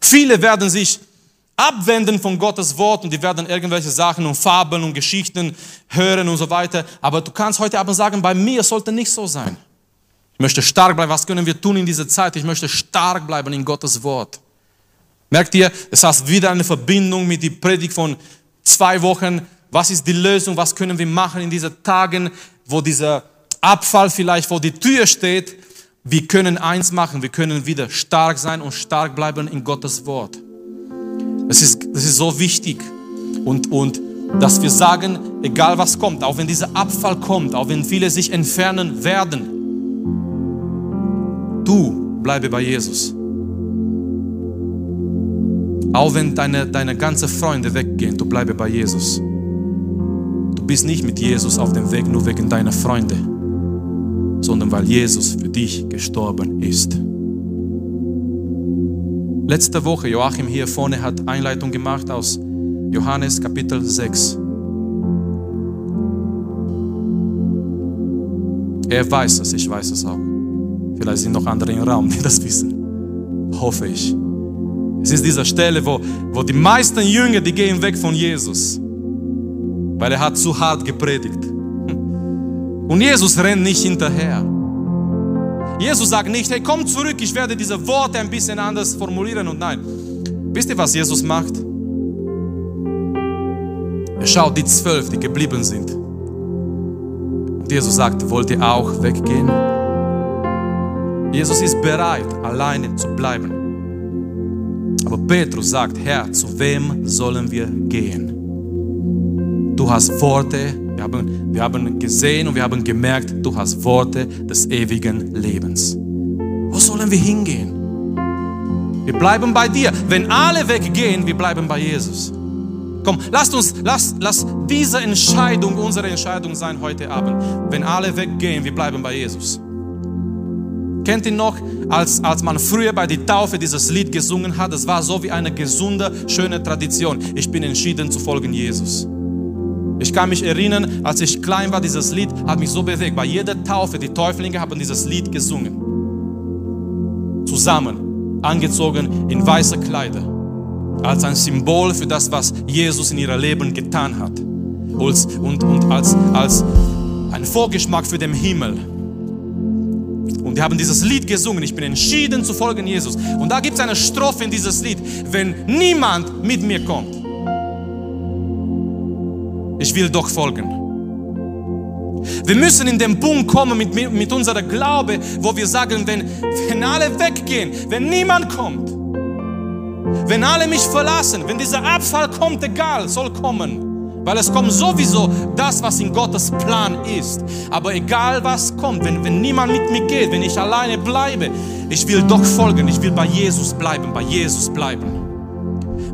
Viele werden sich abwenden von Gottes Wort und die werden irgendwelche Sachen und Fabeln und Geschichten hören und so weiter. Aber du kannst heute Abend sagen, bei mir sollte nicht so sein. Ich möchte stark bleiben. Was können wir tun in dieser Zeit? Ich möchte stark bleiben in Gottes Wort. Merkt ihr, es hat wieder eine Verbindung mit der Predigt von zwei Wochen. Was ist die Lösung? Was können wir machen in diesen Tagen, wo dieser Abfall vielleicht vor die Tür steht? Wir können eins machen. Wir können wieder stark sein und stark bleiben in Gottes Wort. Es ist, das ist so wichtig. Und, und dass wir sagen, egal was kommt, auch wenn dieser Abfall kommt, auch wenn viele sich entfernen werden, du bleibe bei Jesus. Auch wenn deine, deine ganzen Freunde weggehen, du bleibe bei Jesus. Du bist nicht mit Jesus auf dem Weg nur wegen deiner Freunde, sondern weil Jesus für dich gestorben ist. Letzte Woche, Joachim hier vorne hat Einleitung gemacht aus Johannes Kapitel 6. Er weiß es, ich weiß es auch. Vielleicht sind noch andere im Raum, die das wissen. Hoffe ich. Es ist diese Stelle, wo, wo die meisten Jünger, die gehen weg von Jesus, weil er hat zu hart gepredigt. Und Jesus rennt nicht hinterher. Jesus sagt nicht, hey, komm zurück, ich werde diese Worte ein bisschen anders formulieren und nein. Wisst ihr, was Jesus macht? Er schaut die zwölf, die geblieben sind. Und Jesus sagt, wollt ihr auch weggehen? Jesus ist bereit, alleine zu bleiben. Aber Petrus sagt, Herr, zu wem sollen wir gehen? Du hast Worte, wir haben, wir haben gesehen und wir haben gemerkt, du hast Worte des ewigen Lebens. Wo sollen wir hingehen? Wir bleiben bei dir. Wenn alle weggehen, wir bleiben bei Jesus. Komm, lasst uns, lass, lass diese Entscheidung unsere Entscheidung sein heute Abend. Wenn alle weggehen, wir bleiben bei Jesus. Kennt ihr noch, als, als man früher bei der Taufe dieses Lied gesungen hat? Es war so wie eine gesunde, schöne Tradition. Ich bin entschieden zu folgen Jesus. Ich kann mich erinnern, als ich klein war, dieses Lied hat mich so bewegt. Bei jeder Taufe, die Täuflinge haben dieses Lied gesungen. Zusammen, angezogen in weiße Kleider. Als ein Symbol für das, was Jesus in ihrem Leben getan hat. Und, und, als, als ein Vorgeschmack für den Himmel. Und die haben dieses Lied gesungen. Ich bin entschieden zu folgen Jesus. Und da gibt es eine Strophe in dieses Lied. Wenn niemand mit mir kommt, ich will doch folgen. Wir müssen in den Punkt kommen mit, mit unserer Glaube, wo wir sagen, wenn, wenn alle weggehen, wenn niemand kommt, wenn alle mich verlassen, wenn dieser Abfall kommt, egal, soll kommen. Weil es kommt sowieso das, was in Gottes Plan ist. Aber egal was kommt, wenn, wenn niemand mit mir geht, wenn ich alleine bleibe, ich will doch folgen, ich will bei Jesus bleiben, bei Jesus bleiben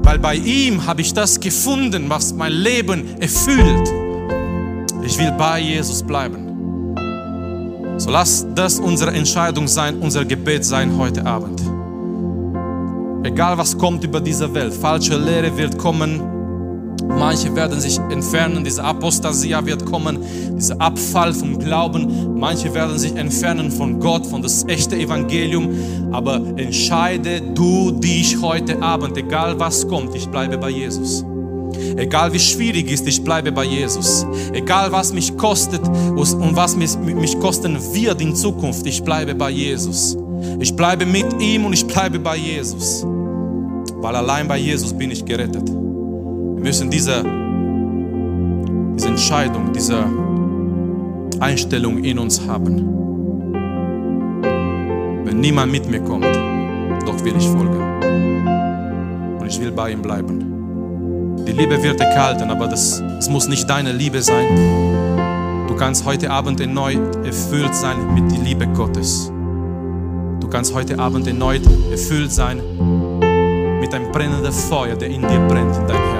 weil bei ihm habe ich das gefunden, was mein Leben erfüllt. Ich will bei Jesus bleiben. So lass das unsere Entscheidung sein, unser Gebet sein heute Abend. Egal was kommt über diese Welt, falsche Lehre wird kommen, Manche werden sich entfernen, diese Apostasia wird kommen, dieser Abfall vom Glauben. Manche werden sich entfernen von Gott, von das echte Evangelium. Aber entscheide du dich heute Abend, egal was kommt, ich bleibe bei Jesus. Egal wie schwierig ist, ich bleibe bei Jesus. Egal was mich kostet und was mich, mich kosten wird in Zukunft, ich bleibe bei Jesus. Ich bleibe mit ihm und ich bleibe bei Jesus. Weil allein bei Jesus bin ich gerettet. Müssen diese, diese Entscheidung, diese Einstellung in uns haben. Wenn niemand mit mir kommt, doch will ich folgen. Und ich will bei ihm bleiben. Die Liebe wird erkalten, aber das, das muss nicht deine Liebe sein. Du kannst heute Abend erneut erfüllt sein mit der Liebe Gottes. Du kannst heute Abend erneut erfüllt sein mit einem brennenden Feuer, der in dir brennt, in dein Herz.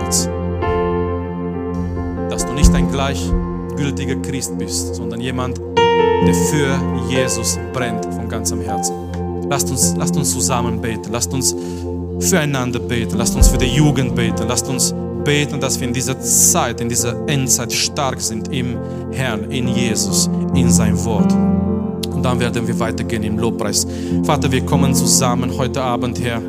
Nicht ein gleichgültiger Christ bist, sondern jemand, der für Jesus brennt von ganzem Herzen. Lasst uns, lasst uns zusammen beten. Lasst uns füreinander beten. Lasst uns für die Jugend beten. Lasst uns beten, dass wir in dieser Zeit, in dieser Endzeit stark sind im Herrn, in Jesus, in sein Wort. Und dann werden wir weitergehen im Lobpreis. Vater, wir kommen zusammen heute Abend, Herr